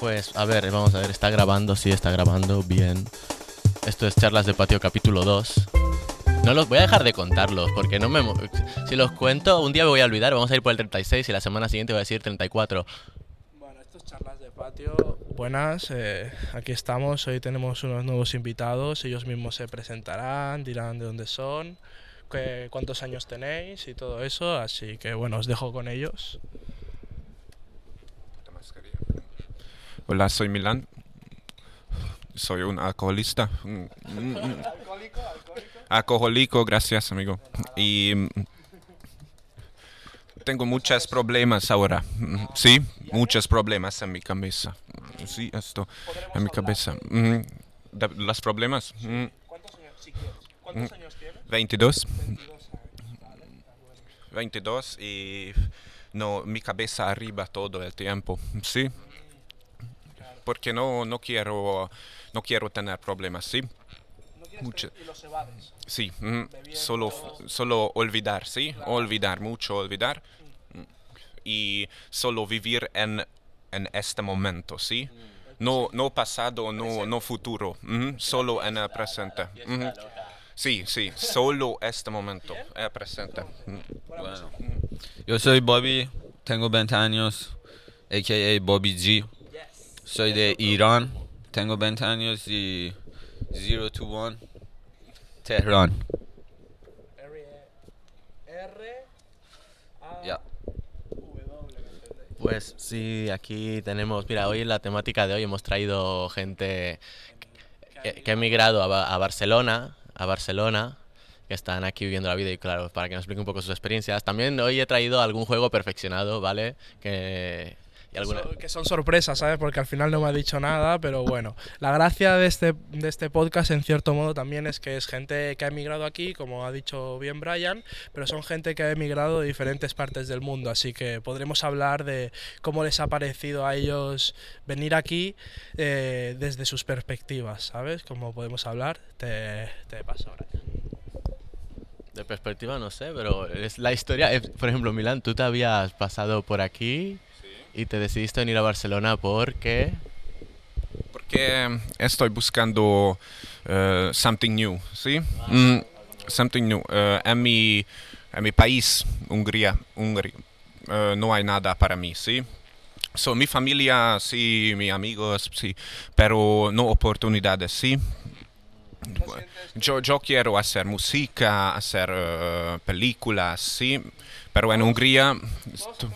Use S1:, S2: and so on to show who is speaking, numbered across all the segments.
S1: Pues a ver, vamos a ver, está grabando, sí, está grabando, bien. Esto es Charlas de Patio capítulo 2. No los voy a dejar de contarlos, porque no me... Si los cuento, un día me voy a olvidar, vamos a ir por el 36 y la semana siguiente voy a decir 34.
S2: Bueno, esto es Charlas de Patio. Buenas, eh, aquí estamos. Hoy tenemos unos nuevos invitados. Ellos mismos se presentarán, dirán de dónde son, qué- cuántos años tenéis y todo eso. Así que bueno, os dejo con ellos.
S3: Hola, soy Milan. Soy un alcoholista. Mm, mm, mm. Alcohólico, gracias, amigo. Y tengo muchos problemas ahora. Sí, muchos problemas en mi cabeza. Sí, esto en mi cabeza. ¿Los problemas?
S2: ¿Cuántos años, tienes?
S3: 22.
S2: 22 años.
S3: 22 y no, mi cabeza arriba todo el tiempo, ¿sí? Porque no, no quiero no quiero tener problemas, ¿sí? Mucho.
S2: y los evades.
S3: Sí, mm, solo, solo olvidar, ¿sí? Olvidar, mucho olvidar. Mm, Y solo vivir en, en este momento, ¿sí? No, no pasado, no, no futuro, mm, solo en el presente. Mm, Sí, sí, solo este momento, el presente. Mm.
S4: Bueno, yo soy Bobby, tengo 20 años, a.k.a. Bobby G. Soy de Irán, tengo 20 años y 0 to 1, Teherán.
S2: R, R, A,
S4: Ya.
S2: W, ¿me entendéis?
S1: Pues sí, aquí tenemos, mira, hoy en la temática de hoy hemos traído gente que, ha emigrado a, a Barcelona, a Barcelona, que están aquí viviendo la vida y claro, para que nos explique un poco sus experiencias. También hoy he traído algún juego perfeccionado, ¿vale? Que, y alguna-
S2: So- que son sorpresas, ¿sabes? Porque al final no me ha dicho nada, pero bueno. La gracia de este, de este podcast, en cierto modo, también es que es gente que ha emigrado aquí, como ha dicho bien Brian, pero son gente que ha emigrado de diferentes partes del mundo, así que podremos hablar de cómo les ha parecido a ellos venir aquí eh, desde sus perspectivas, ¿sabes? Como podemos hablar, te, te paso, Brian.
S1: De perspectiva no sé, pero es la historia. por ejemplo, Milán, tú te habías pasado por aquí y te decidiste venir a Barcelona porque...
S3: Porque estoy buscando eh, something new, ¿sí? Mm, something new. Eh, en, mi, en mi país, Hungría, Hungría eh, no hay nada para mí, ¿sí? So, mi familia, sí, mis amigos, sí, pero no oportunidades, ¿sí? Yo, yo quiero hacer música, hacer películas, ¿sí? Pero en Hungría... esto-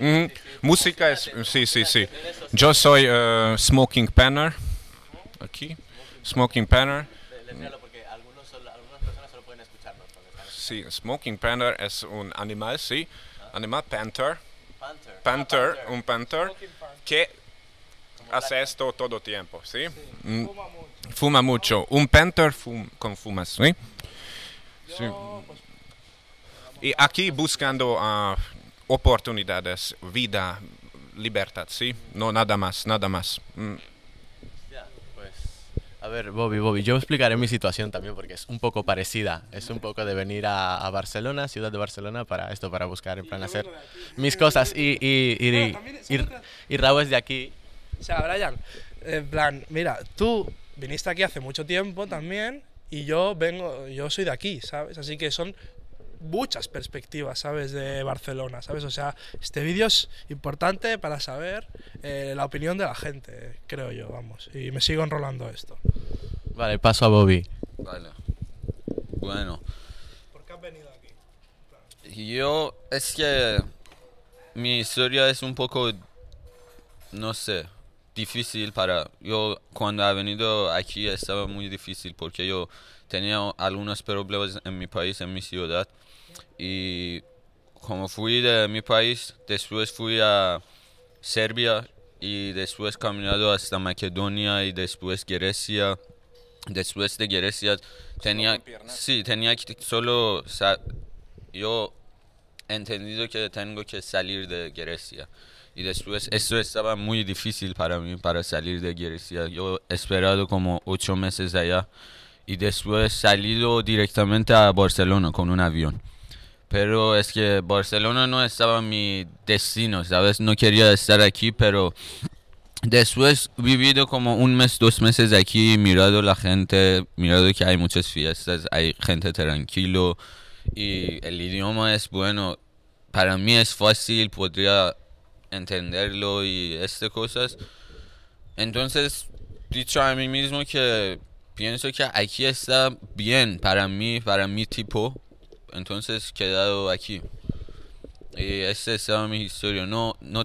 S3: Mm, música es... Sí, sí, sí. Yo soy eh, Smoking Panner. Aquí. Smoking Panner. Sí, Smoking Panner es un animal, sí. Animal Panther. Panther, un panther que hace esto todo tiempo, ¿sí? Mm, Fuma mucho. Un panther fum- con fumas, ¿sí? Sí. Y aquí buscando ah, oportunidades, vida, libertad, ¿sí? No nada más, nada más. Mm,
S1: Pues, a ver, Bobby, Bobby, yo explicaré mi situación también porque es un poco parecida. Es un poco de venir a, a Barcelona, ciudad de Barcelona, para esto, para buscar, en plan, hacer mis cosas. Y, y, y,
S2: Bueno, también es
S1: y-
S2: otra-
S1: y Raúl es de aquí.
S2: O sea, Brian, en plan, mira, tú viniste aquí hace mucho tiempo también y yo vengo, yo soy de aquí, ¿sabes? Así que son muchas perspectivas, ¿sabes? De Barcelona, ¿sabes? O sea, este vídeo es importante para saber eh, la opinión de la gente, creo yo, vamos. Y me sigo enrolando esto.
S1: Vale, paso a Bobby.
S4: Vale. Bueno,
S2: ¿Por qué has venido aquí?
S4: yo es que mi historia es un poco, no sé, difícil para... Yo cuando he venido aquí estaba muy difícil porque yo tenía algunos problemas en mi país, en mi ciudad. Y como fui de mi país, después fui a Serbia y después caminado hasta Macedonia y después Grecia. Después de Grecia tenía, sí, tenía que solo, yo he entendido que tengo que salir de Grecia. Y después, eso estaba muy difícil para mí, para salir de Grecia. Yo he esperado como ocho meses allá. Y después salido directamente a Barcelona con un avión. Pero es que Barcelona no estaba mi destino, ¿sabes? No quería estar aquí, pero Después vivido como un mes, dos meses aquí, mirado la gente, mirado que hay muchas fiestas, hay gente tranquilo y el idioma es bueno. Para mí es fácil, podría entenderlo y estas cosas. Entonces, dicho a mí mismo que pienso que aquí está bien para mí, para mi tipo. Entonces, quedado aquí. Y esta es mi historia. No, no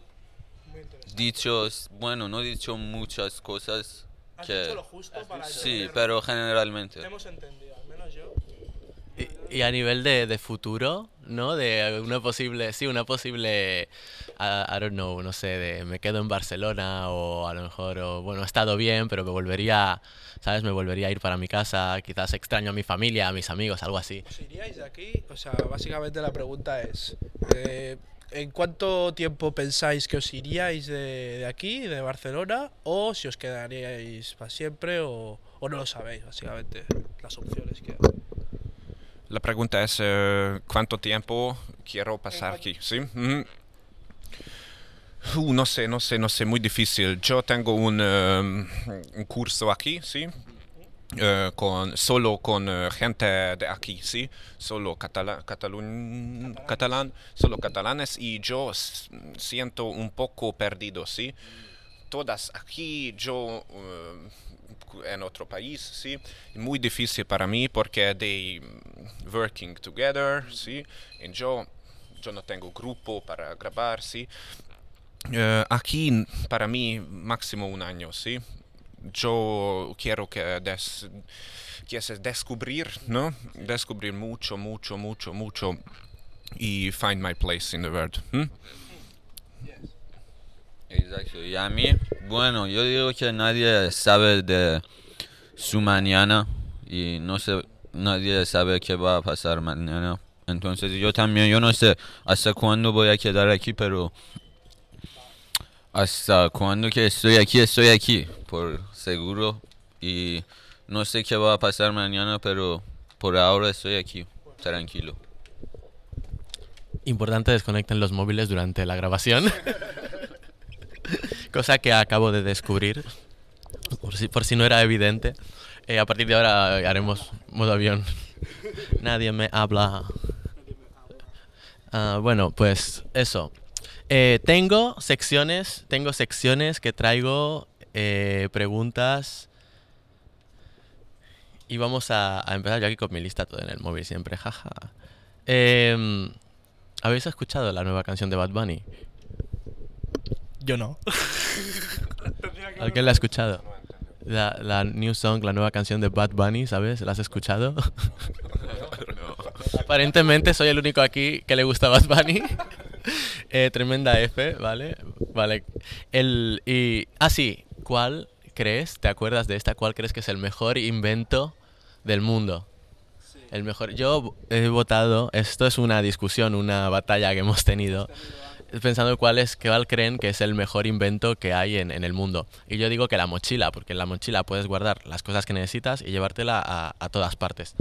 S4: dicho, bueno, no he dicho muchas cosas
S2: Has
S4: que...
S2: dicho lo justo para
S4: Sí, pero generalmente.
S2: Hemos entendido, al menos yo.
S1: Y, y a nivel de, de futuro, ¿no? De una posible, sí, una posible, I, I don't know, no sé, de me quedo en Barcelona o a lo mejor, o, bueno, he estado bien, pero me volvería, ¿sabes? Me volvería a ir para mi casa, quizás extraño a mi familia, a mis amigos, algo así.
S2: ¿Os iríais de aquí? O sea, básicamente la pregunta es, eh, ¿en cuánto tiempo pensáis que os iríais de, de aquí, de Barcelona, o si os quedaríais para siempre, o, o no lo sabéis, básicamente, las opciones que hay?
S3: La pregunta es eh, cuánto tiempo quiero pasar aquí, ¿sí? Uh, no sé, no sé, no sé, muy difícil. Yo tengo un, eh, un curso aquí, ¿sí? Eh, con, solo con gente de aquí, ¿sí? Solo catala- catalun- catalán, solo catalanes y yo siento un poco perdido, ¿sí? Todas aquí, yo eh, en otro país, ¿sí? Muy difícil para mí porque de mm, working together, ¿sí? Y yo, yo no tengo grupo para grabar, ¿sí? Eh, aquí para mí máximo un año, ¿sí? Yo quiero que des, quieres descubrir, ¿no? Descubrir mucho, mucho, mucho, mucho y find my place in the world.
S4: Exacto. Y a mí, bueno, yo digo que nadie sabe de su mañana y no sé, nadie sabe qué va a pasar mañana. Entonces yo también, yo no sé hasta cuándo voy a quedar aquí, pero hasta cuándo que estoy aquí, estoy aquí, por seguro. Y no sé qué va a pasar mañana, pero por ahora estoy aquí, tranquilo.
S1: Importante desconecten los móviles durante la grabación. Cosa que acabo de descubrir, por si, por si no era evidente. Eh, a partir de ahora haremos modo avión. Nadie me habla. Ah, bueno, pues eso. Eh, tengo secciones, tengo secciones que traigo eh, preguntas y vamos a, a empezar yo aquí con mi lista todo en el móvil siempre, jaja. Em, ¿Habéis escuchado la nueva canción de Bad Bunny?
S2: Yo no.
S1: ¿Alguien la ha escuchado? La, la new song, la nueva canción de Bad Bunny, ¿sabes? ¿La has escuchado? Aparentemente soy el único aquí que le gusta Bad Bunny. Eh, tremenda F, ¿vale? Vale. El, y, ah, sí. ¿Cuál crees, te acuerdas de esta, cuál crees que es el mejor invento del mundo? El mejor. Yo he votado, esto es una discusión, una batalla que hemos tenido, pensando cuál es, cuál creen que es el mejor invento que hay en, en el mundo. Y yo digo que la mochila, porque en la mochila puedes guardar las cosas que necesitas y llevártela a, a todas partes.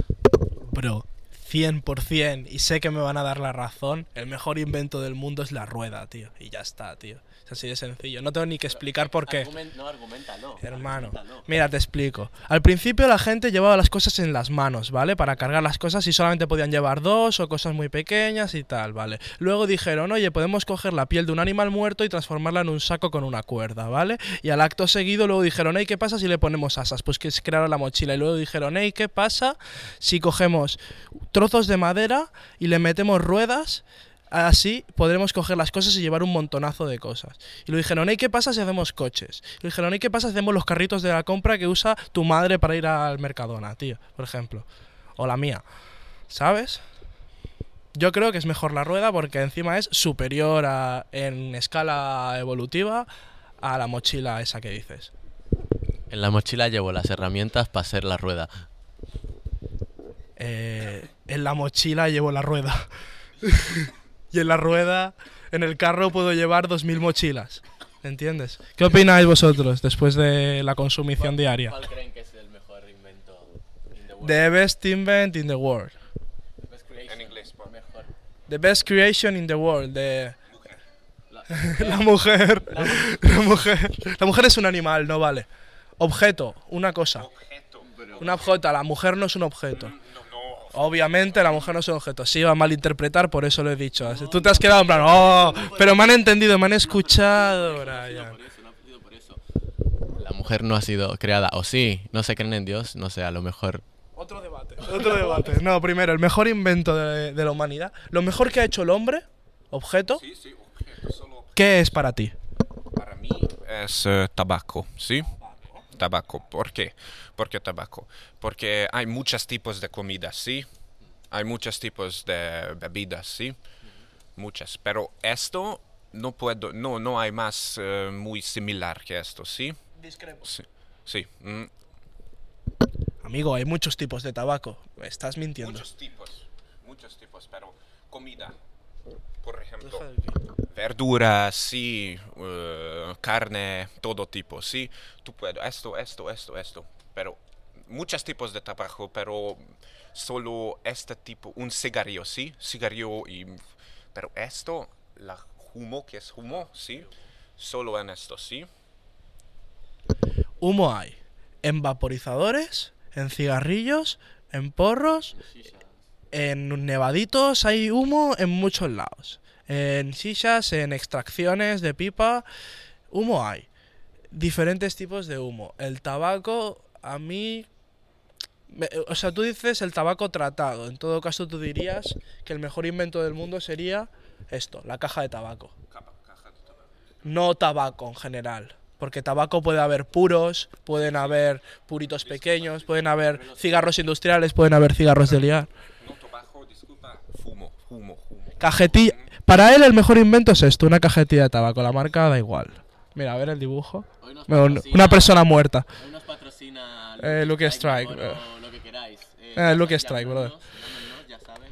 S2: Bro, 100%, y sé que me van a dar la razón, el mejor invento del mundo es la rueda, tío. Y ya está, tío. Es así de sencillo. No tengo ni que explicar por qué.
S1: no, argumentalo.
S2: Hermano, mira, te explico. Al principio la gente llevaba las cosas en las manos, ¿vale? Para cargar las cosas y solamente podían llevar dos o cosas muy pequeñas y tal, ¿vale? Luego dijeron, oye, podemos coger la piel de un animal muerto y transformarla en un saco con una cuerda, ¿vale? Y al acto seguido luego dijeron, hey, ¿qué pasa si le ponemos asas? Pues que se crearon la mochila. Y luego dijeron, hey, ¿qué pasa si cogemos trozos de madera y le metemos ruedas? Así podremos coger las cosas y llevar un montonazo de cosas. Y lo dijeron, ¿y qué pasa si hacemos coches? Y lo dijeron, ¿y qué pasa si hacemos los carritos de la compra que usa tu madre para ir al Mercadona, tío? Por ejemplo. O la mía. ¿Sabes? Yo creo que es mejor la rueda porque encima es superior a- en escala evolutiva a la mochila esa que dices.
S1: En la mochila llevo las herramientas para hacer la rueda.
S2: Eh, en la mochila llevo la rueda. y en la rueda, en el carro puedo llevar 2.000 mochilas. ¿Entiendes? ¿Qué opináis vosotros después de la consumición diaria?
S1: ¿Cuál creen que es el mejor invento in the world?
S2: The best invent in the world.
S1: Best creation.
S3: En inglés, por-
S1: Mejor.
S2: The best creation in the world. The... la mujer. La mujer. La mujer es un animal, no vale. Objeto, una cosa. Una objeto, la mujer no es un objeto. Obviamente la mujer no es un objeto. Sí, va a malinterpretar, por eso lo he dicho. Así, Tú te has quedado en plan, oh, pero me han entendido, me han escuchado, Brian.
S1: La mujer no ha sido creada, o sí, no se creen en Dios, no sé, a lo mejor.
S2: Otro debate. Otro debate. No, primero, el mejor invento de, de la humanidad. Lo mejor que ha hecho el hombre, objeto,
S3: Sí, sí, objeto, solo
S2: ¿qué es para ti?
S3: para mí es eh, tabaco, ¿sí? Tabaco. ¿Por qué? ¿Por qué tabaco? Porque hay muchos tipos de comida, ¿sí? Hay muchos tipos de bebidas, ¿sí? Muchas. Pero esto no puedo, no, no hay más eh, muy similar que esto, ¿sí? Sí. Sí. mm,
S2: Amigo, hay muchos tipos de tabaco. Estás mintiendo.
S3: Muchos tipos, muchos tipos, pero comida. Por ejemplo,
S2: Deja de que-
S3: verduras, sí, eh, carne, todo tipo, sí. Tú puedes, esto, esto, esto, esto. Pero muchos tipos de tabaco, pero solo este tipo, un cigarrillo, sí, cigarrillo y... Pero esto, la humo, que es humo, sí, solo en esto, sí.
S2: Humo hay en vaporizadores, en cigarrillos, en porros, en nevaditos hay humo en muchos lados. En sishas, en extracciones de pipa, humo hay. Diferentes tipos de humo. El tabaco, a mí... me- O sea, tú dices el tabaco tratado. En todo caso, tú dirías que el mejor invento del mundo sería esto, la caja de tabaco. No tabaco en general. Porque tabaco puede haber puros, pueden haber puritos pequeños, pueden haber cigarros industriales, pueden haber cigarros de liar.
S3: No tabaco, disculpa, fumo, humo, humo.
S2: Cajetilla. Para él el mejor invento es esto, una cajetilla de tabaco. La marca da igual. Mira, a ver el dibujo. Bueno, una persona muerta.
S1: Hoy nos patrocina
S2: Eh, Lucky Strike, Mono,
S1: lo que queráis.
S2: Eh, Lucky Strike, brother.
S1: ya saben.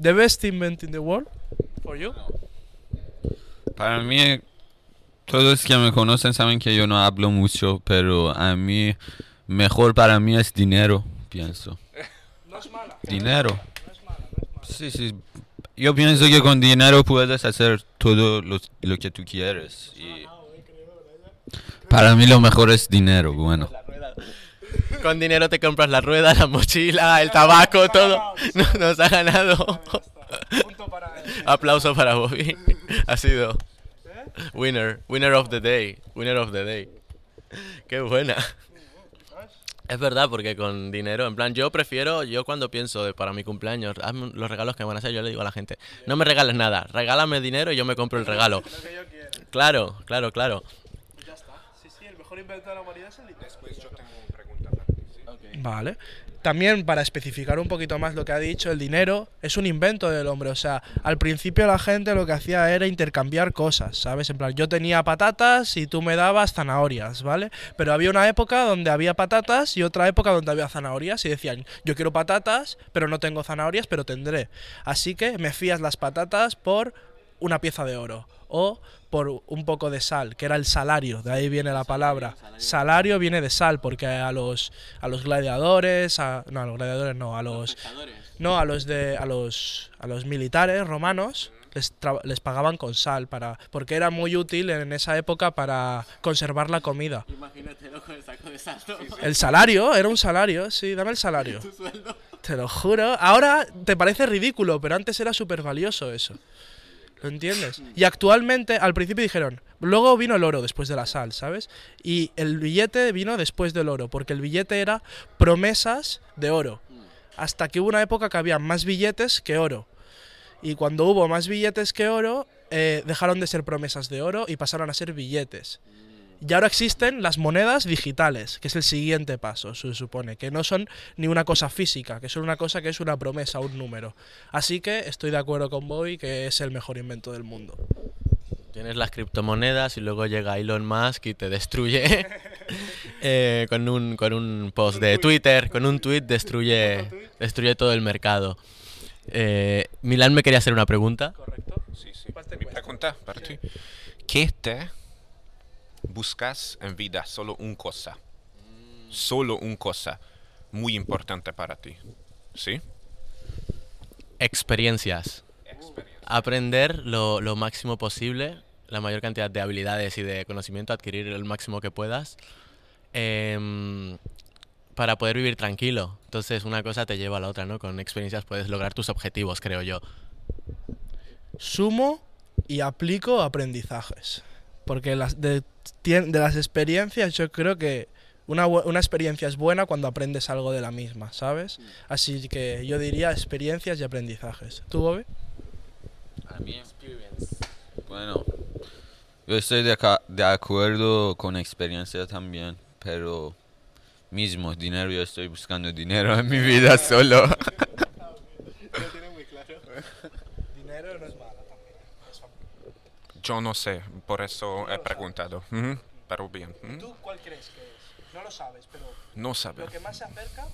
S2: The best invent in the world for you.
S4: Para mí, todos que me conocen saben que yo no hablo mucho, pero a mí, mejor para mí es dinero, pienso.
S2: No es mala.
S4: Dinero. Sí, sí. Yo pienso que con dinero puedes hacer todo lo, lo que tú quieres. Para mí lo mejor es dinero, bueno.
S1: Con dinero te compras la rueda, la mochila, el tabaco, todo. No, nos ha ganado. Aplauso para Bobby. Ha sido winner, winner of the day, winner of the day. Qué buena. Es verdad, porque con dinero, en plan, yo prefiero, yo cuando pienso de para mi cumpleaños, hazme los regalos que me van a hacer, yo le digo a la gente, no me regales nada, regálame dinero y yo me compro el regalo.
S2: Lo que yo quiero.
S1: Claro, claro, claro.
S2: Ya está. Sí, sí, el mejor invento de la humanidad es el dinero.
S3: Después yo tengo una pregunta para ti, ¿sí?
S2: Vale. También para especificar un poquito más lo que ha dicho, el dinero es un invento del hombre. O sea, al principio la gente lo que hacía era intercambiar cosas, ¿sabes? En plan, yo tenía patatas y tú me dabas zanahorias, ¿vale? Pero había una época donde había patatas y otra época donde había zanahorias y decían, yo quiero patatas, pero no tengo zanahorias, pero tendré. Así que me fías las patatas por una pieza de oro o por un poco de sal, que era el salario, de ahí viene la palabra. Salario viene de sal, porque a los a los gladiadores, a, no a los gladiadores no, a los no a los de a los a los militares romanos les, tra- les pagaban con sal para porque era muy útil en esa época para conservar la comida.
S1: Imagínatelo con el saco de.
S2: El salario, era un salario, sí, dame el salario. Te lo juro. Ahora te parece ridículo, pero antes era súper valioso eso. ¿Lo entiendes? Y actualmente, al principio dijeron, luego vino el oro después de la sal, ¿sabes? Y el billete vino después del oro, porque el billete era promesas de oro. Hasta que hubo una época que había más billetes que oro. Y cuando hubo más billetes que oro, eh, dejaron de ser promesas de oro y pasaron a ser billetes. Y ahora existen las monedas digitales, que es el siguiente paso, se supone, que no son ni una cosa física, que son una cosa que es una promesa, un número. Así que estoy de acuerdo con Bobby que es el mejor invento del mundo.
S1: Tienes las criptomonedas y luego llega Elon Musk y te destruye eh, con, un, con un post de Twitter, con un tweet destruye, destruye todo el mercado. Eh, Milán me quería hacer una pregunta.
S2: ¿Correcto?
S3: Sí, sí. Mi pregunta para ti. ¿Qué te buscas en vida? Solo una cosa. Solo una cosa muy importante para ti. ¿Sí?
S1: Experiencias. Aprender lo, lo máximo posible la mayor cantidad de habilidades y de conocimiento, adquirir el máximo que puedas, em, para poder vivir tranquilo. Entonces una cosa te lleva a la otra, ¿no? Con experiencias puedes lograr tus objetivos, creo yo.
S2: Sumo y aplico aprendizajes. Porque las de, las experiencias yo creo que una, una experiencia es buena cuando aprendes algo de la misma, ¿sabes? Así que yo diría experiencias y aprendizajes. ¿Tú, Bobby?
S4: A mí, bueno, yo estoy de, aca- de acuerdo con experiencia también, pero mismo dinero, yo estoy buscando dinero en mi vida solo.
S2: Dinero no es mala también.
S3: Yo no sé, por eso he preguntado. Ujú, Pero bien. ujú.
S2: ¿Tú cuál crees que es? No lo sabes, pero
S3: No sabe,
S2: lo que más se acerca,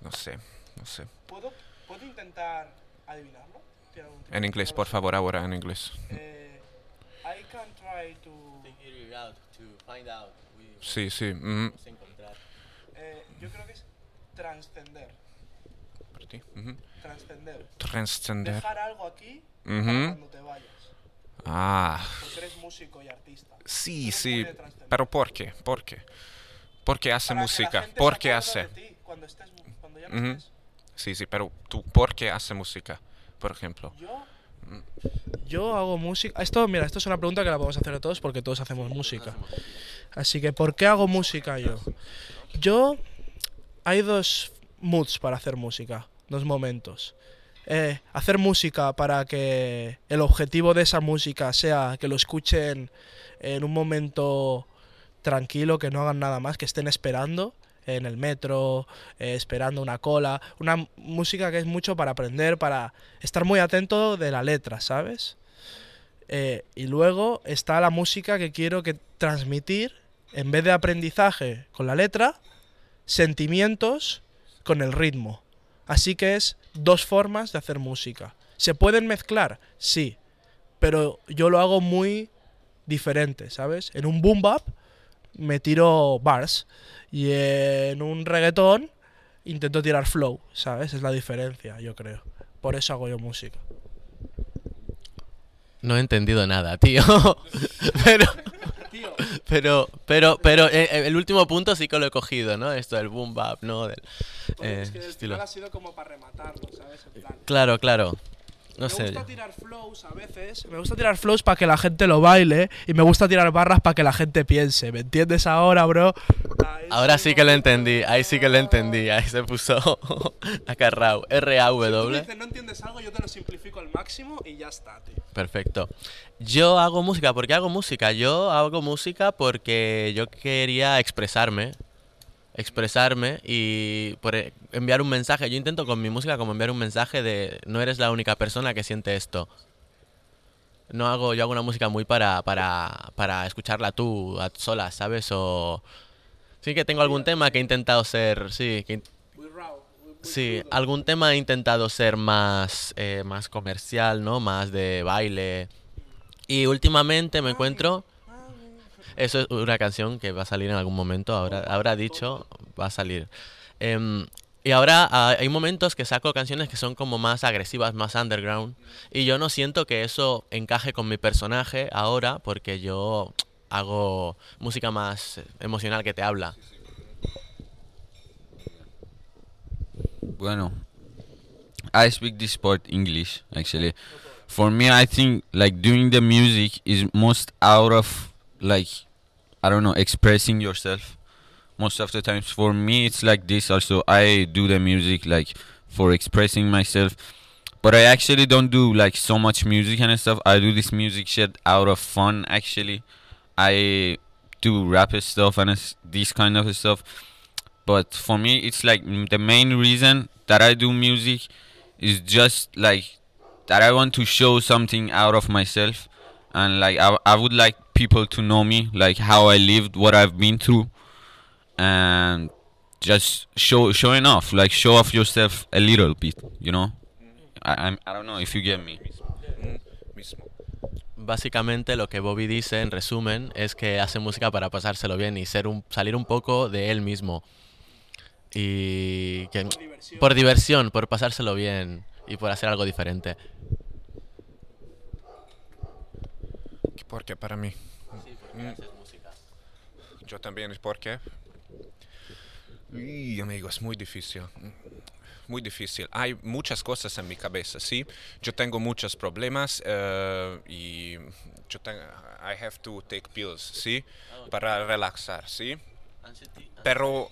S3: no sé, no sé.
S2: ¿puedo, ¿puedo intentar adivinarlo? ¿Tiene algún tipo
S3: En inglés,
S2: no
S3: por favor, ahora en inglés.
S2: Eh, I can try to...
S3: Sí, sí. ujú.
S2: eh, yo creo que es transcender.
S3: Por ti, ujú.
S2: Transcender.
S3: Trascender.
S2: Dejar algo aquí para
S3: Ujú.
S2: cuando te vayas.
S3: Ah,
S2: Porque eres músico y artista.
S3: sí,
S2: Eres
S3: sí. Pero ¿por qué? ¿Por qué? ¿Por qué hace
S2: Para que la
S3: música?
S2: gente
S3: ¿Por qué hace?
S2: de ti cuando, estés, cuando ya no
S3: Ujú.
S2: estés.
S3: Sí, sí, pero tú, ¿por qué hace música? Por ejemplo.
S2: Yo, yo hago música. Esto, mira, esto es una pregunta que la podemos hacer a todos porque todos hacemos música. Así que, ¿por qué hago música yo? Yo. Hay dos moods para hacer música, dos momentos. Eh, hacer música para que el objetivo de esa música sea que lo escuchen en un momento tranquilo, que no hagan nada más, que estén esperando en el metro, eh, esperando una cola. Una música que es mucho para aprender, para estar muy atento de la letra, ¿sabes? Eh, y luego está la música que quiero que transmitir, en vez de aprendizaje con la letra, sentimientos con el ritmo. Así que es dos formas de hacer música. ¿Se pueden mezclar? Sí. Pero yo lo hago muy diferente, ¿sabes? En un boom bap me tiro bars y en un reggaetón intento tirar flow, ¿sabes? Es la diferencia, yo creo. Por eso hago yo música.
S1: No he entendido nada, tío. pero, pero, pero, pero eh, eh, el último punto sí que lo he cogido, ¿no? Esto del boom bap, ¿no? Del, eh, estilo.
S2: sido como para rematarlo, ¿sabes? En plan,
S1: Claro, claro. No
S2: me
S1: sé.
S2: gusta tirar flows a veces. Me gusta tirar flows para que la gente lo baile. Y me gusta tirar barras para que la gente piense. ¿Me entiendes ahora, bro? Ahí
S1: Ahora sí que lo entendí, ahí sí que lo entendí, ahí se puso acarrao,
S2: Si tú
S1: R-A-W.
S2: dices, no entiendes algo, yo te lo simplifico al máximo y ya está, tío.
S1: Perfecto. Yo hago música, ¿por qué hago música? Yo hago música porque yo quería expresarme, expresarme y por e- enviar un mensaje. Yo intento con mi música como enviar un mensaje de no eres la única persona que siente esto. No hago, yo hago una música muy para, para, para escucharla tú, a solas, ¿sabes? O sí que tengo algún tema que he intentado ser, sí, que Sí, algún tema he intentado ser más, eh, más comercial, ¿no? Más de baile. Y últimamente me encuentro... Eso es una canción que va a salir en algún momento, ahora, habrá dicho, va a salir. Em, y ahora ah, hay momentos que saco canciones que son como más agresivas, más underground. Y yo no siento que eso encaje con mi personaje ahora, porque yo hago música más emocional que te habla.
S4: Bueno, I speak this part English actually. For me, I think like doing the music is most out of like I don't know expressing yourself. Most of the times, for me, it's like this. Also, I do the music like for expressing myself, but I actually don't do like so much music and stuff. I do this music shit out of fun. Actually, I do rap stuff and this kind of stuff but for me it's like the main reason that i do music is just like that i want to show something out of myself and like i, I would like people to know me like how i lived what i've been through and just show showing off like show off yourself a little bit you know I, I'm, I don't know if you get me.
S1: Básicamente lo que Bobby dice, en resumen, es que hace música para pasárselo bien y ser un, salir un poco de él mismo. Y que, por diversión, por pasárselo bien y por hacer algo diferente.
S3: ¿Por qué para mí?
S1: Sí, porque
S3: Mm.
S1: haces música.
S3: Yo también, ¿por qué? Y, amigo, es muy difícil. Muy difícil. Hay muchas cosas en mi cabeza, ¿sí? Yo tengo muchos problemas eh, y yo tengo... I have to take pills, ¿sí? Para relaxar, ¿sí? Pero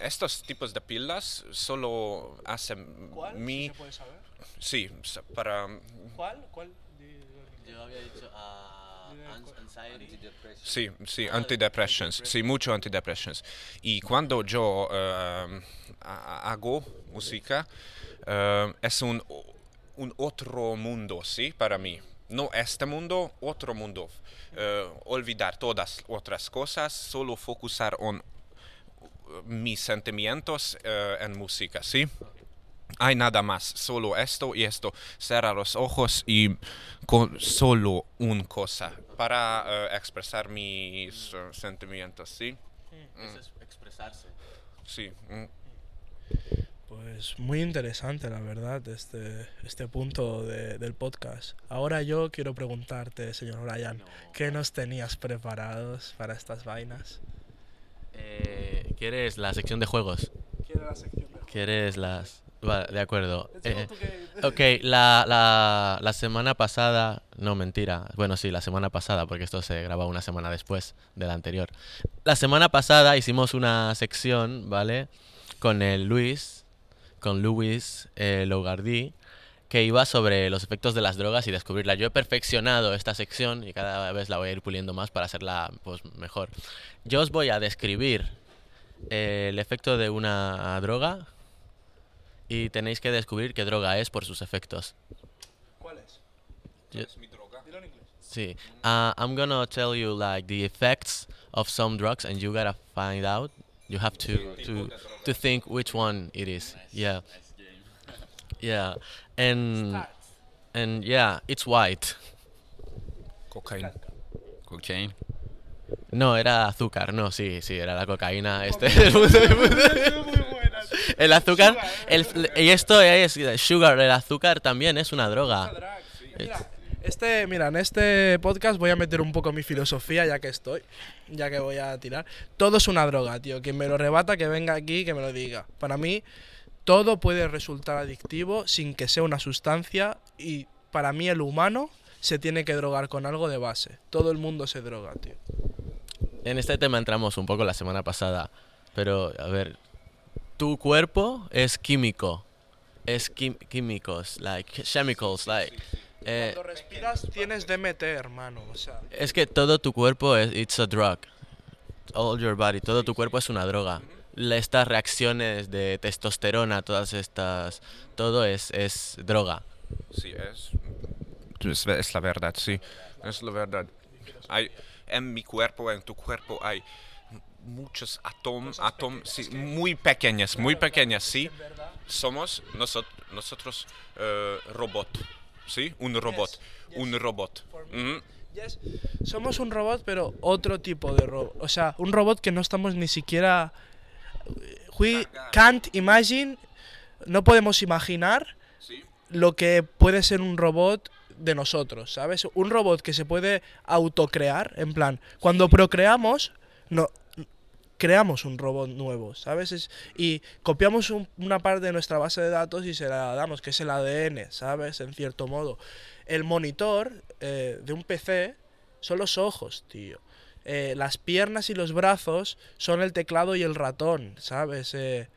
S3: estos tipos de pilas solo hacen mi...
S2: puede saber?
S3: Sí, para...
S2: ¿Cuál? ¿Cuál?
S1: Yo había dicho ah, anxiety.
S3: Sí, sí, antidepressants, sí, mucho antidepressants. Y cuando yo eh, ha- hago música, eh, es un, un otro mundo, sí, para mí. No este mundo, otro mundo. Eh, olvidar todas otras cosas, solo focusar en mis sentimientos eh, en música, sí. Hay nada más, solo esto y esto. Cerrar los ojos y con solo una cosa para eh, expresar mis eh, sentimientos, ¿sí?
S1: Eso es expresarse.
S3: Sí. mm.
S2: Pues muy interesante, la verdad, este, este punto de- del podcast. Ahora yo quiero preguntarte, señor Ryan, ¿qué nos tenías preparados para estas vainas?
S1: Eh, ¿Quieres la sección de juegos?
S2: Quiero la sección de
S1: ¿Quieres las...? Vale, de acuerdo. Eh, ok, la, la, la semana pasada... No, mentira. Bueno, sí, la semana pasada, porque esto se graba una semana después de la anterior. La semana pasada hicimos una sección, ¿vale? Con el Luis, con Luis eh, Logardi, que iba sobre los efectos de las drogas y descubrirla. Yo he perfeccionado esta sección y cada vez la voy a ir puliendo más para hacerla pues, mejor. Yo os voy a describir eh, el efecto de una droga y tenéis que descubrir qué droga es por sus efectos.
S2: ¿Cuál es?
S1: Yo-
S2: Dilo en inglés.
S1: Sí. Uh, I'm gonna tell you like the effects of some drugs, and you gotta find out. You have to to to think which one it is. Yeah. Yeah. And and yeah, it's white.
S3: Cocaína.
S4: Cocaine.
S1: No, era azúcar. No, sí, sí, era la cocaína. Este del mundo- del mundo. El azúcar, el, y esto es sugar. El azúcar también es una droga.
S2: Mira, este, mira, en este podcast voy a meter un poco mi filosofía, ya que estoy, ya que voy a tirar. Todo es una droga, tío. Quien me lo rebata, que venga aquí, que me lo diga. Para mí, todo puede resultar adictivo sin que sea una sustancia y para mí el humano se tiene que drogar con algo de base. Todo el mundo se droga, tío.
S1: En este tema entramos un poco la semana pasada, pero a ver, tu cuerpo es químico, es químicos, like chemicals, like. eh,
S2: Cuando respiras tienes DMT, hermano. O sea,
S1: es que todo tu cuerpo es it's a drug, all your body, todo tu cuerpo es una droga. Estas reacciones de testosterona, todas estas, todo es, es droga.
S3: Sí, es, es, es la verdad, sí. Es la verdad. Hay, en mi cuerpo, en tu cuerpo, hay muchos átomos, átom, sí, muy pequeñas, muy pequeñas, sí. Somos nosotros, nosotros eh, robot, ¿sí? Un robot, un robot.
S2: Yes. Somos un robot, pero otro tipo de robot. O sea, un robot que no estamos ni siquiera. We can't imagine. No podemos imaginar
S3: Sí.
S2: lo que puede ser un robot de nosotros, ¿sabes? Un robot que se puede autocrear, en plan, cuando procreamos, no creamos un robot nuevo, ¿sabes? Es- y copiamos un- una parte de nuestra base de datos y se la damos, que es el ADN, ¿sabes? En cierto modo. El monitor eh, de un PC son los ojos, tío. Eh, las piernas y los brazos son el teclado y el ratón, ¿sabes? Eh,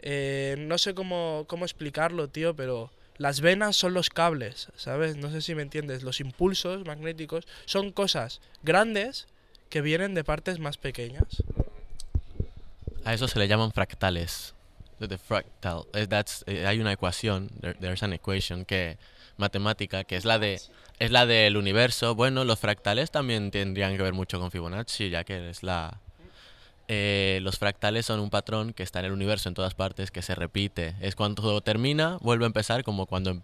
S2: eh, no sé cómo, cómo explicarlo, tío, pero las venas son los cables, ¿sabes? No sé si me entiendes. Los impulsos magnéticos son cosas grandes que vienen de partes más pequeñas.
S1: A eso se le llaman fractales. The fractal. eh, that's, eh, hay una ecuación, there- there's an equation que matemática que es la de es la del universo. Bueno, los fractales también tendrían que ver mucho con Fibonacci, ya que es la eh, los fractales son un patrón que está en el universo en todas partes, que se repite. Es cuando termina, vuelve a empezar como cuando em-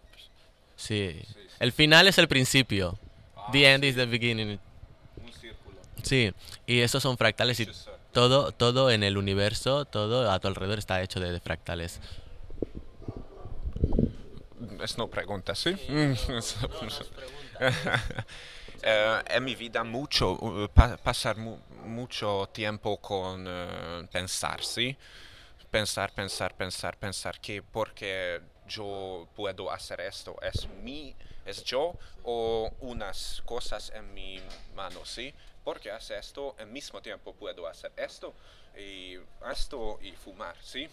S1: sí. El final es el principio. The end is the beginning.
S3: Un círculo.
S1: Sí, y esos son fractales y todo, todo en el universo, todo a tu alrededor está hecho de, de fractales.
S3: Es no pregunta, ¿sí? eh, en mi vida mucho, uh, pa- pasar mu- mucho tiempo con eh, pensar, ¿sí? Pensar, pensar, pensar, pensar que porque yo puedo hacer esto, es mi, es yo o unas cosas en mi mano, ¿sí? Porque hace esto, al mismo tiempo puedo hacer esto y esto y fumar, ¿sí?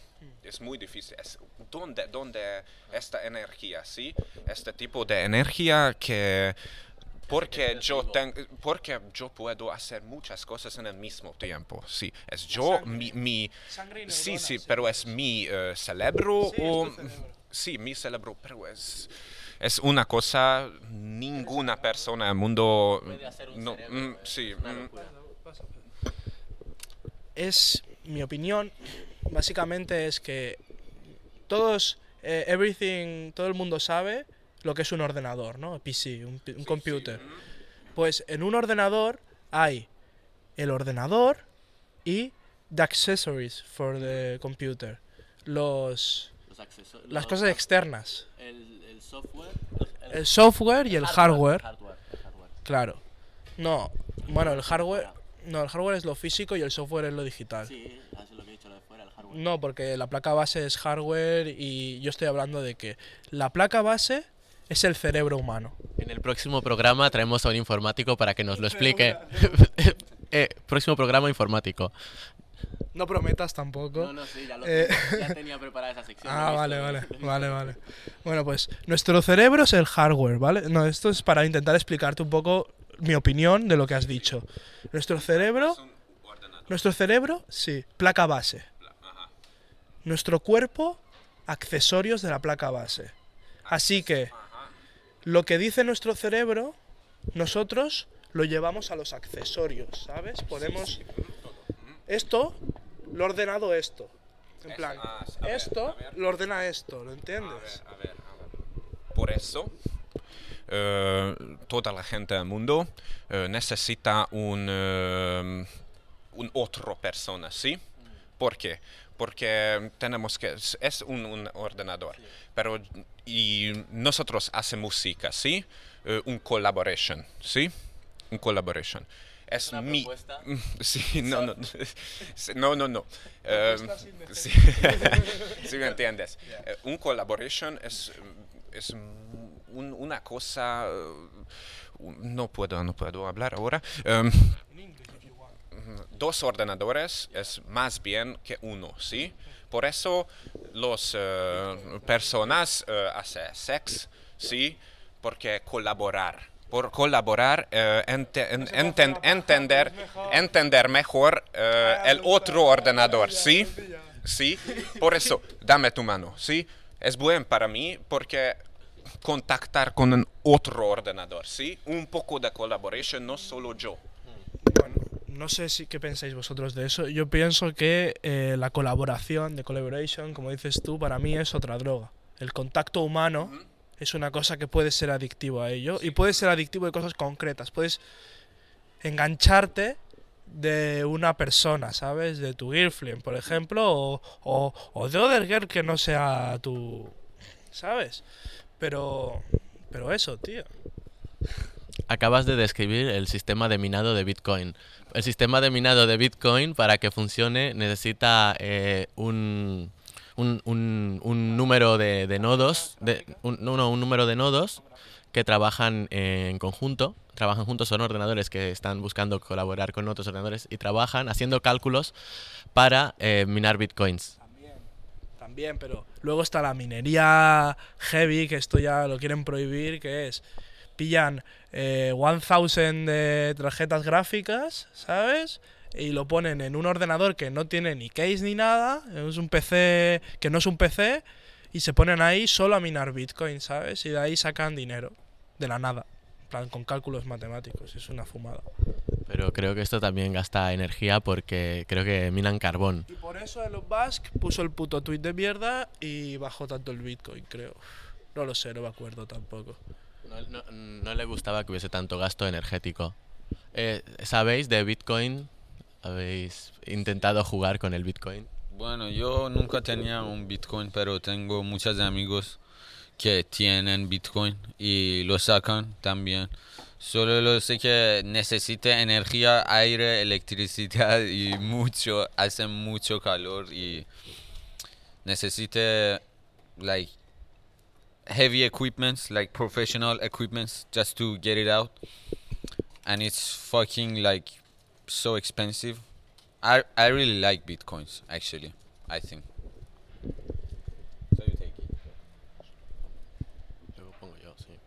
S3: Es muy difícil. Es, ¿dónde, ¿Dónde esta energía, sí? Este tipo de energía que porque yo tengo, porque yo puedo hacer muchas cosas en el mismo tiempo. Sí, es yo mi, mi
S2: Sangre y
S3: sí, sí,
S2: sí.
S3: pero es mi eh, cerebro
S2: Sí,
S3: o
S2: cerebro.
S3: sí, mi cerebro, pero es es una cosa ninguna persona en el mundo
S1: Puede hacer un
S3: no,
S1: cerebro,
S3: mm, sí,
S1: es
S3: mm,
S2: mi opinión básicamente es que todos eh, everything todo el mundo sabe lo que es un ordenador no PC un computer. Pues en un ordenador hay el ordenador y the accessories for the computer. Los Las
S1: los-
S2: cosas externas
S1: El, el software.
S2: el software y el hardware
S1: hardware, el hardware.
S2: claro no bueno el hardware no el hardware es lo físico y el software es lo digital
S1: Sí, así lo que he dicho lo de fuera, el hardware.
S2: No, porque la placa base es hardware y yo estoy hablando de que la placa base es el cerebro humano.
S1: En el próximo programa traemos a un informático para que nos lo explique. Eh, próximo programa informático.
S2: No prometas tampoco.
S1: No, no, sí, ya, lo
S2: Eh,
S1: ya tenía preparada esa sección.
S2: Ah, vale,
S1: visto,
S2: vale,
S1: visto.
S2: vale, vale. Bueno, pues nuestro cerebro es el hardware, ¿vale? No, esto es para intentar explicarte un poco mi opinión de lo que has dicho. Nuestro cerebro, nuestro cerebro, sí, placa base. Nuestro cuerpo, accesorios de la placa base. Así que lo que dice nuestro cerebro, nosotros lo llevamos a los accesorios, ¿sabes? Podemos esto lo ha ordenado esto. En plan,
S3: ah, a ver,
S2: esto
S3: a ver.
S2: lo ordena esto, ¿lo
S3: A
S2: entiendes?
S3: ver, a ver, a ver. Por eso, eh, toda la gente del mundo eh, necesita un, eh, un otro persona, ¿sí? ¿Por qué? Porque tenemos que, es- un, un ordenador, pero y nosotros hacemos música, ¿sí? Un collaboration, ¿sí? Un collaboration. Es
S1: Una
S3: mi...
S1: propuesta.
S3: Sí, no, no, no, no, no. Eh, sí, sí me entiendes. Eh, un collaboration es, es un- una cosa... eh, no puedo, no puedo hablar ahora. Em, dos ordenadores es más bien que uno, ¿sí? Por eso las personas eh, hacen sex, ¿sí? Porque colaborar. Por colaborar, eh, ente- en- enten- entender, entender mejor eh, el otro ordenador, ¿sí? ¿Sí? Por eso, dame tu mano, ¿sí? Es bueno para mí porque contactar con un otro ordenador, ¿sí? Un poco de colaboration, no solo yo.
S2: Bueno, no sé si qué pensáis vosotros de eso. Yo pienso que eh, la colaboración, de collaboration, como dices tú, para mí es otra droga. El contacto humano es una cosa que puede ser adictivo a ello y puede ser adictivo de cosas concretas. Puedes engancharte de una persona, ¿sabes? De tu girlfriend, por ejemplo, o, o, o de other girl que no sea tu... ¿Sabes? Pero... Pero eso, tío.
S1: Acabas de describir el sistema de minado de Bitcoin. El sistema de minado de Bitcoin, para que funcione, necesita eh, un, un, un- número de, nodos, de, un, un número de nodos que trabajan en conjunto. Trabajan juntos, son ordenadores que están buscando colaborar con otros ordenadores y trabajan haciendo cálculos para eh, minar Bitcoins.
S2: También, pero luego está la minería heavy, que esto ya lo quieren prohibir, que es, pillan eh, 1000 de tarjetas gráficas, ¿sabes? Y lo ponen en un ordenador que no tiene ni case ni nada, es un PC que no es un PC, y se ponen ahí solo a minar Bitcoin, ¿sabes? Y de ahí sacan dinero, de la nada, plan, con cálculos matemáticos, es una fumada.
S1: Pero creo que esto también gasta energía porque creo que minan carbón.
S2: Y por eso Elon Musk puso el puto tweet de mierda y bajó tanto el Bitcoin, creo. No lo sé, no me acuerdo tampoco.
S1: No, no- no le gustaba que hubiese tanto gasto energético. Eh, ¿Sabéis de Bitcoin? ¿Habéis intentado jugar con el Bitcoin?
S4: Bueno, yo nunca tenía un Bitcoin, pero tengo muchos amigos que tienen Bitcoin y lo sacan también. Solo lo sé que necesita energía, aire, electricidad y mucho, hace mucho calor y necesita like heavy equipments, like professional equipments just to get it out. And it's fucking like so expensive. I I really like bitcoins actually. I think. So you take it.
S1: Lo pongo yo, sí.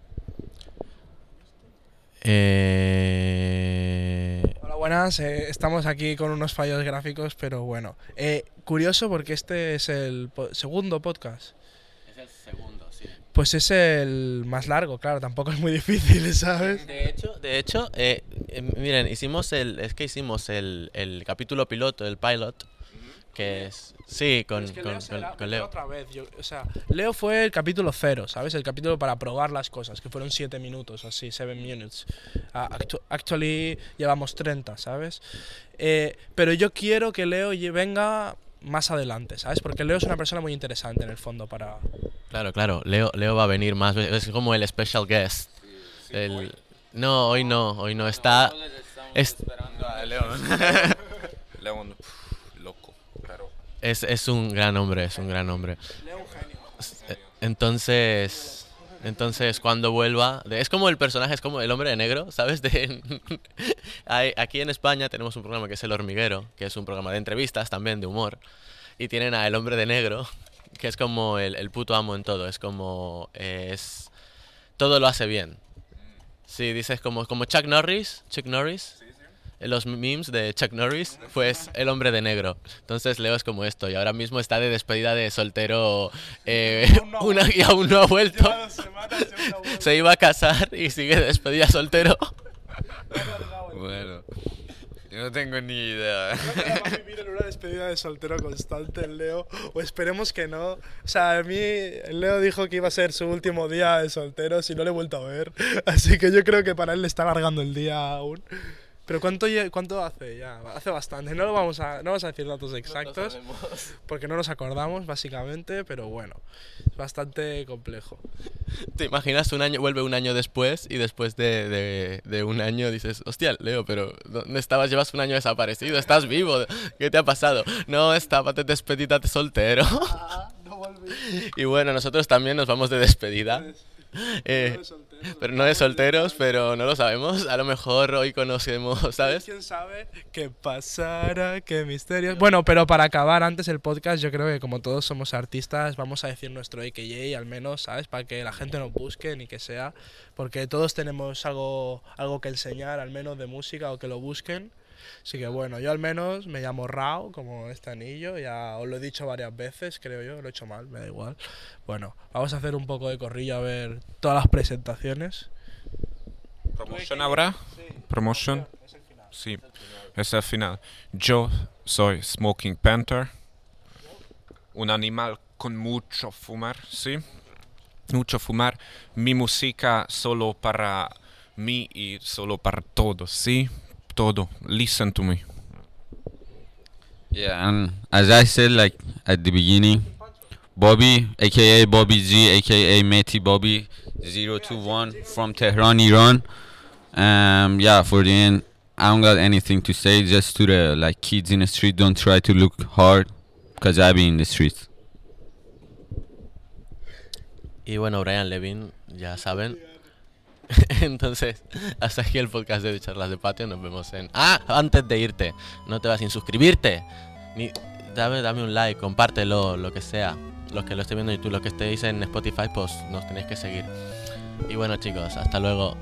S1: Eh,
S2: Hola, buenas. eh, estamos aquí con unos fallos gráficos, pero bueno. Eh, curioso porque este es el po- segundo podcast.
S1: es el segundo, sí.
S2: Pues es el más largo, claro, tampoco es muy difícil, ¿sabes?
S1: De hecho, de hecho eh, eh, miren, hicimos el, es que hicimos el, el capítulo piloto, el pilot, que es, sí, con,
S2: Es que
S1: con-
S2: Leo
S1: con- con Leo.
S2: Otra vez, yo- o sea, Leo fue el capítulo cero, ¿sabes? El capítulo para probar las cosas, que fueron 7 minutos, así, 7 minutes. Actu- actually, llevamos 30, ¿sabes? Eh, pero yo quiero que Leo venga más adelante, ¿sabes? Porque Leo es una persona muy interesante en el fondo para...
S1: Claro, claro, Leo, Leo va a venir más es como el special guest. El- no, hoy no, hoy no está. Es,
S3: León, pf, loco, pero
S1: es, es un gran hombre, es un gran hombre. Eh, Entonces, entonces cuando vuelva, es como el personaje, es como el hombre de negro, ¿sabes? De, aquí en España tenemos un programa que es El Hormiguero, que es un programa de entrevistas también, de humor, y tienen a El Hombre de Negro, que es como el, el puto amo en todo, es como, eh, es, todo lo hace bien. Sí, dices como, como Chuck Norris, Chuck Norris, en los memes de Chuck Norris, pues el hombre de negro. Entonces Leo es como esto y ahora mismo está de despedida de soltero eh, una, y aún no ha vuelto. Se iba a casar y sigue de despedida soltero.
S4: Bueno, yo no tengo ni idea.
S2: va a vivir en una despedida de soltero constante el Leo, o esperemos que no. O sea, a mí el Leo dijo que iba a ser su último día de soltero, si no le he vuelto a ver. Así que yo creo que para él le está alargando el día aún. Pero ¿cuánto, cuánto hace ya? Hace bastante. No, lo vamos a, no vamos a decir datos exactos, porque no nos acordamos, básicamente, pero bueno, es bastante complejo.
S1: ¿Te imaginas un año, vuelve un año después y después de, de- de un año dices, hostia, Leo, pero ¿dónde estabas? Llevas un año desaparecido, estás vivo, ¿qué te ha pasado? No, estaba de despedida de soltero. y bueno, nosotros también nos vamos de despedida. Eh, pero no de solteros, pero no lo sabemos. A lo mejor hoy conocemos, ¿sabes?
S2: ¿Quién sabe qué pasará? ¿Qué misterios? Bueno, pero para acabar antes el podcast, yo creo que como todos somos artistas, vamos a decir nuestro AKJ al menos, ¿sabes? Para que la gente nos busque ni que sea. Porque todos tenemos algo, algo que enseñar, al menos de música, o que lo busquen. Así que bueno, yo al menos me llamo Rao, como este anillo, ya os lo he dicho varias veces, creo yo, lo he hecho mal, me da igual. Bueno, vamos a hacer un poco de corrillo a ver todas las presentaciones.
S3: promotion habrá. Promotion. Sí, es el final. Yo soy Smoking Panther. Un animal con mucho fumar, sí. Mucho fumar. Mi música solo para mí y solo para todos, sí. Todo. Listen to me.
S4: Yeah, and as I said, like at the beginning, Bobby, aka Bobby G, aka Meti Bobby 021 from Tehran, Iran. Um, yeah, for the end, I don't got anything to say. Just to the like kids in the street, don't try to look hard, cause I be in the streets.
S1: Y bueno, Brian Levin, ya saben. Entonces, hasta aquí el podcast de Charlas de Patio. Nos vemos en. ¡Ah! Antes de irte, no te vas sin suscribirte. Ni... Dame, dame un like, compártelo, lo que sea. Los que lo estén viendo en YouTube, los que estéis en Spotify, pues nos tenéis que seguir. Y bueno, chicos, hasta luego.